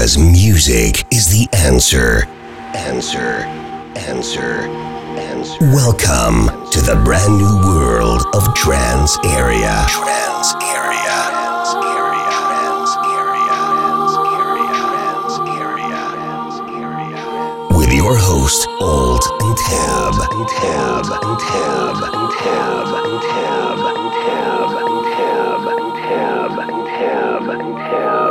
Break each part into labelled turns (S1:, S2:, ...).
S1: Because music is the answer. Answer. Answer. Answer. Welcome to the brand new world of Trance Area. Trance Area. Trance Area. Trance Area. Trance Area. Trance Area. With your host, Alt and Tab. And Tab. And Tab. And Tab. And Tab. And Tab. And Tab. And Tab. And Tab. And Tab.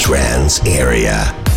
S1: Trance Area.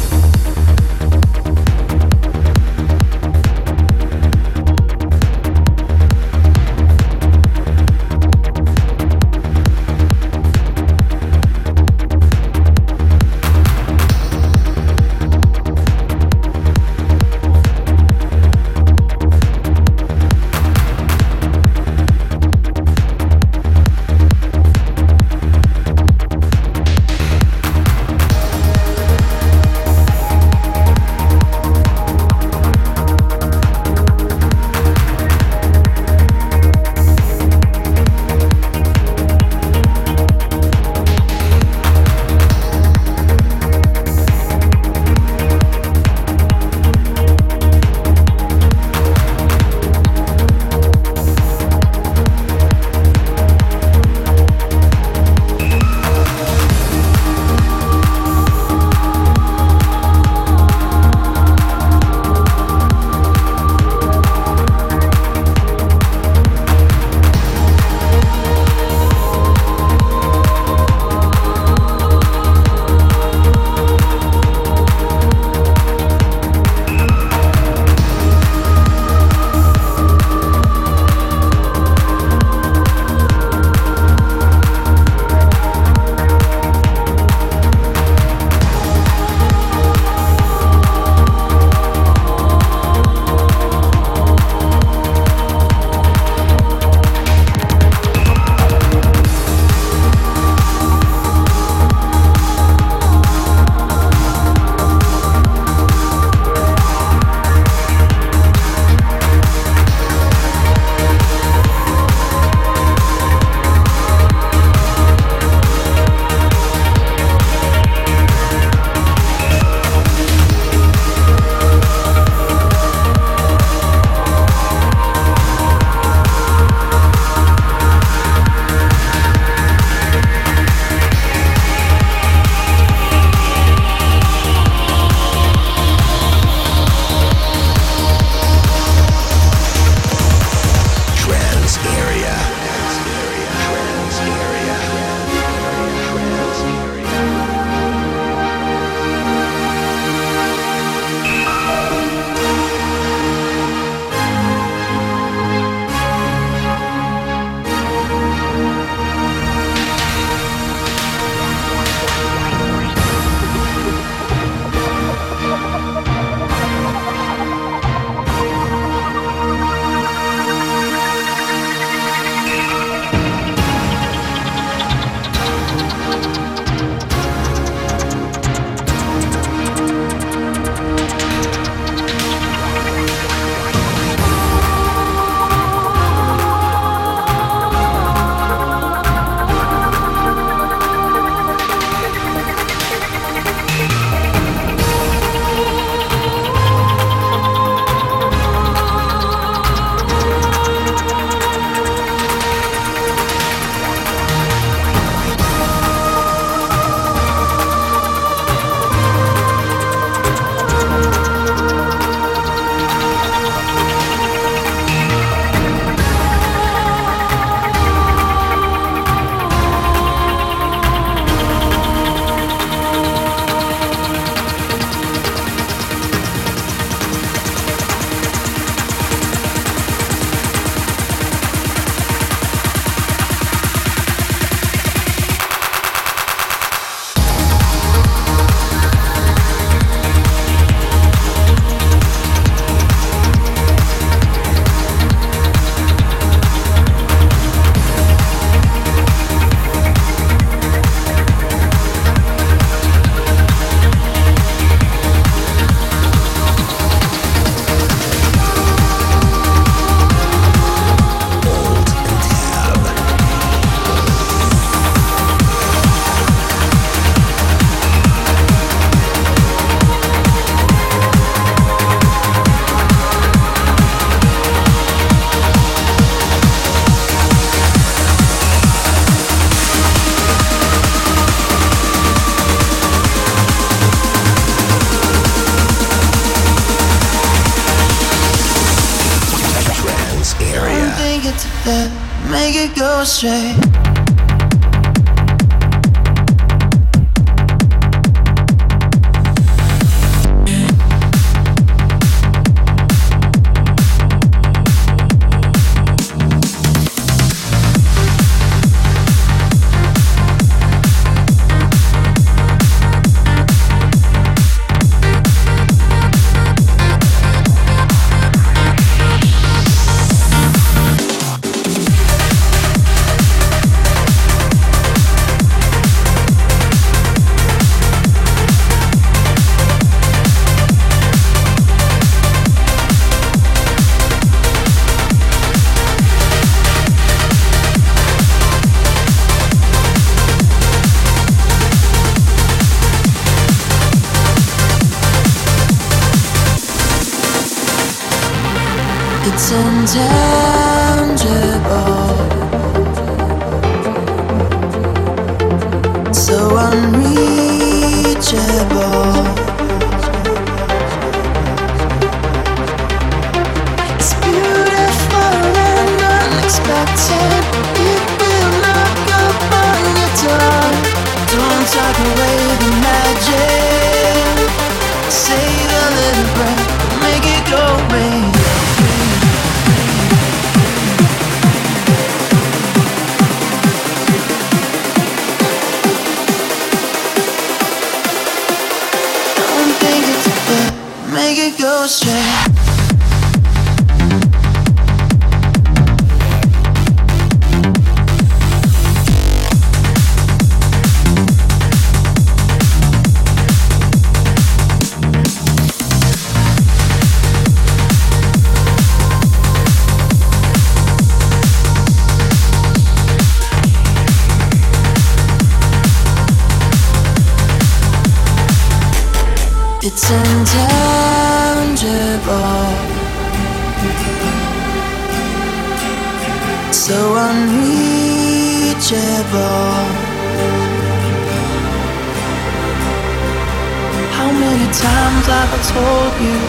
S2: told you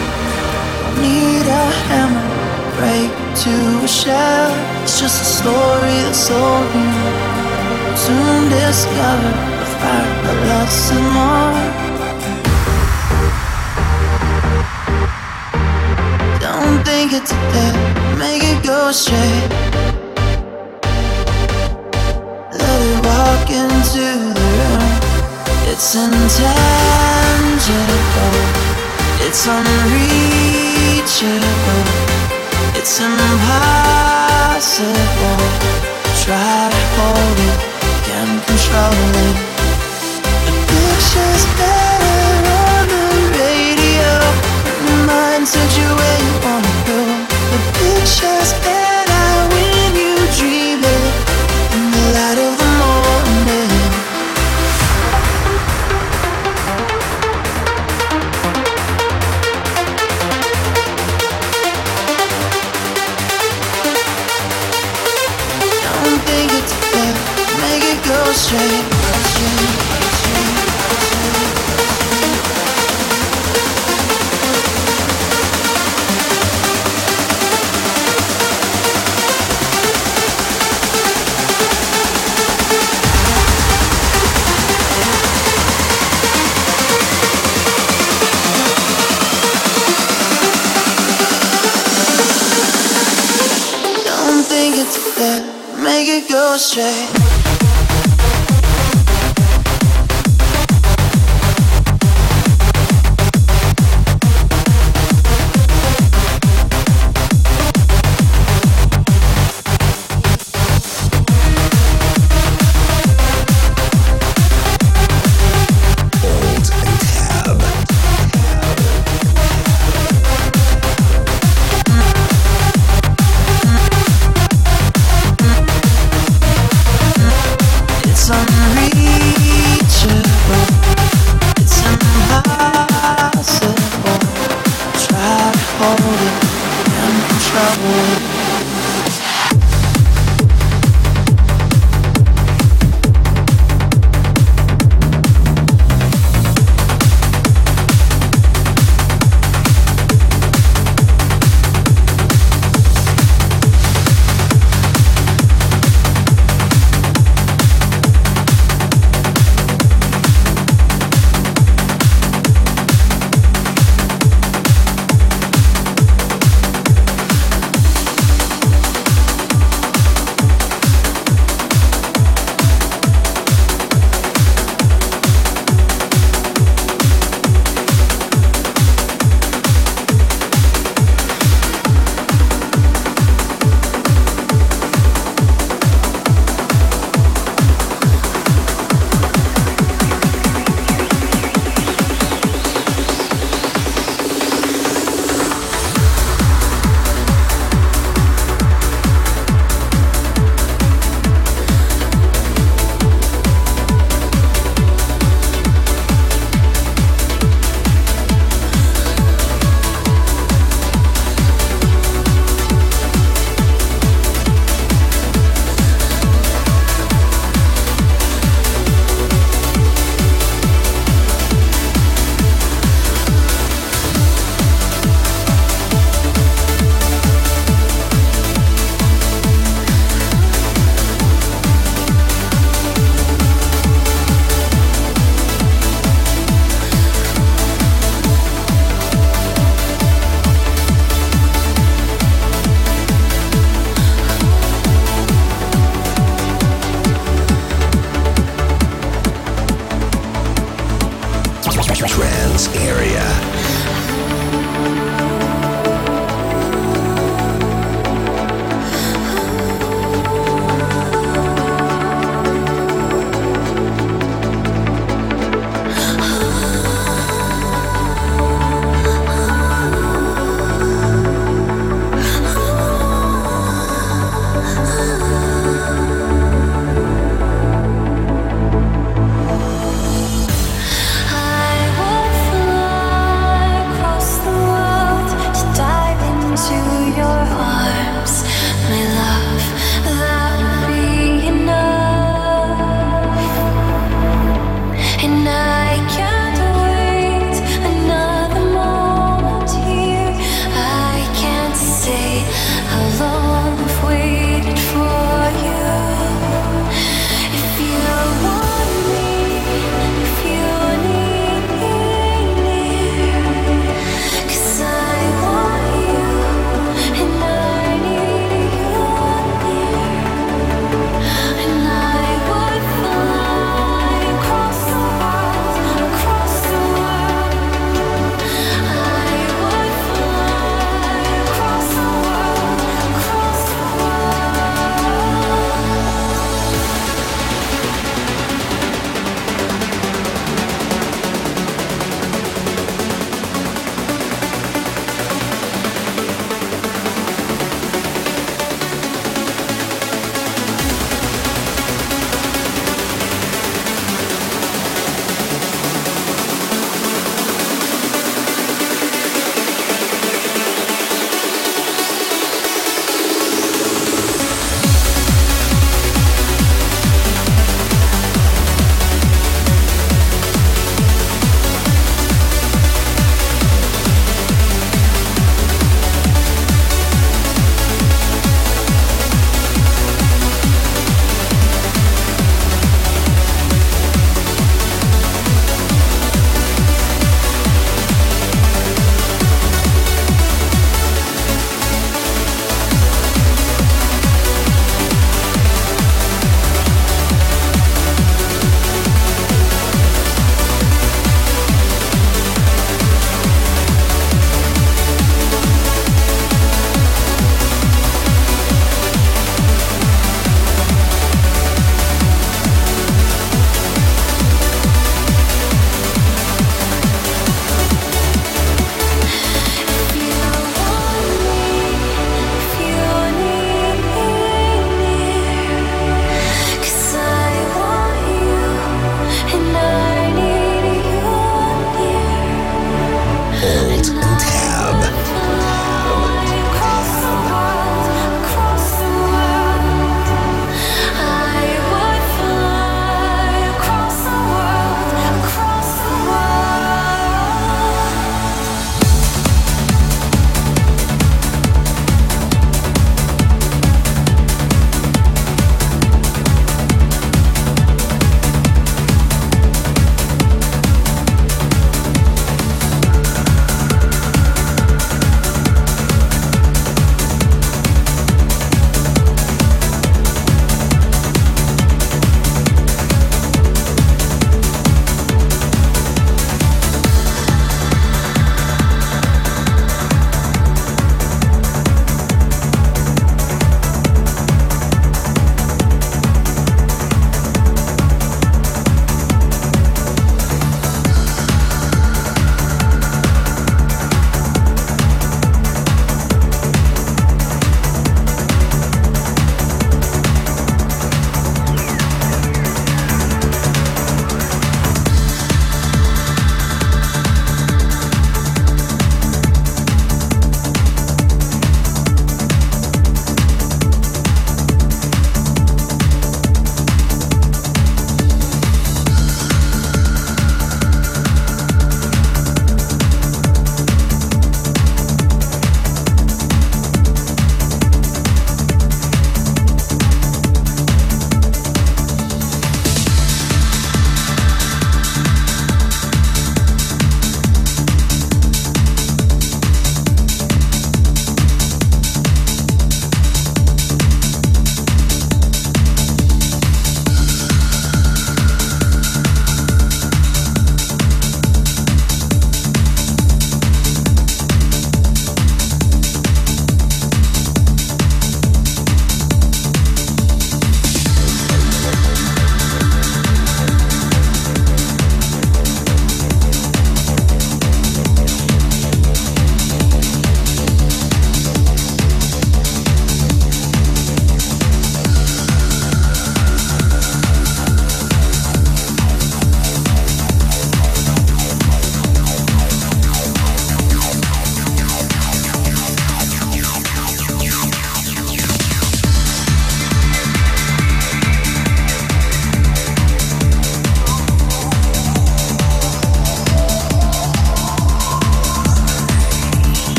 S2: I need a hammer, break to a shell. It's just a story that's all you. Soon discover the fire that lasts and more. Don't think it's a death make it go straight. Let it walk into the room. It's intense. It's unreachable. It's impossible. Try to hold it, can't control it. The picture's better on the radio. Your mind said you where you wanna go. The picture's better.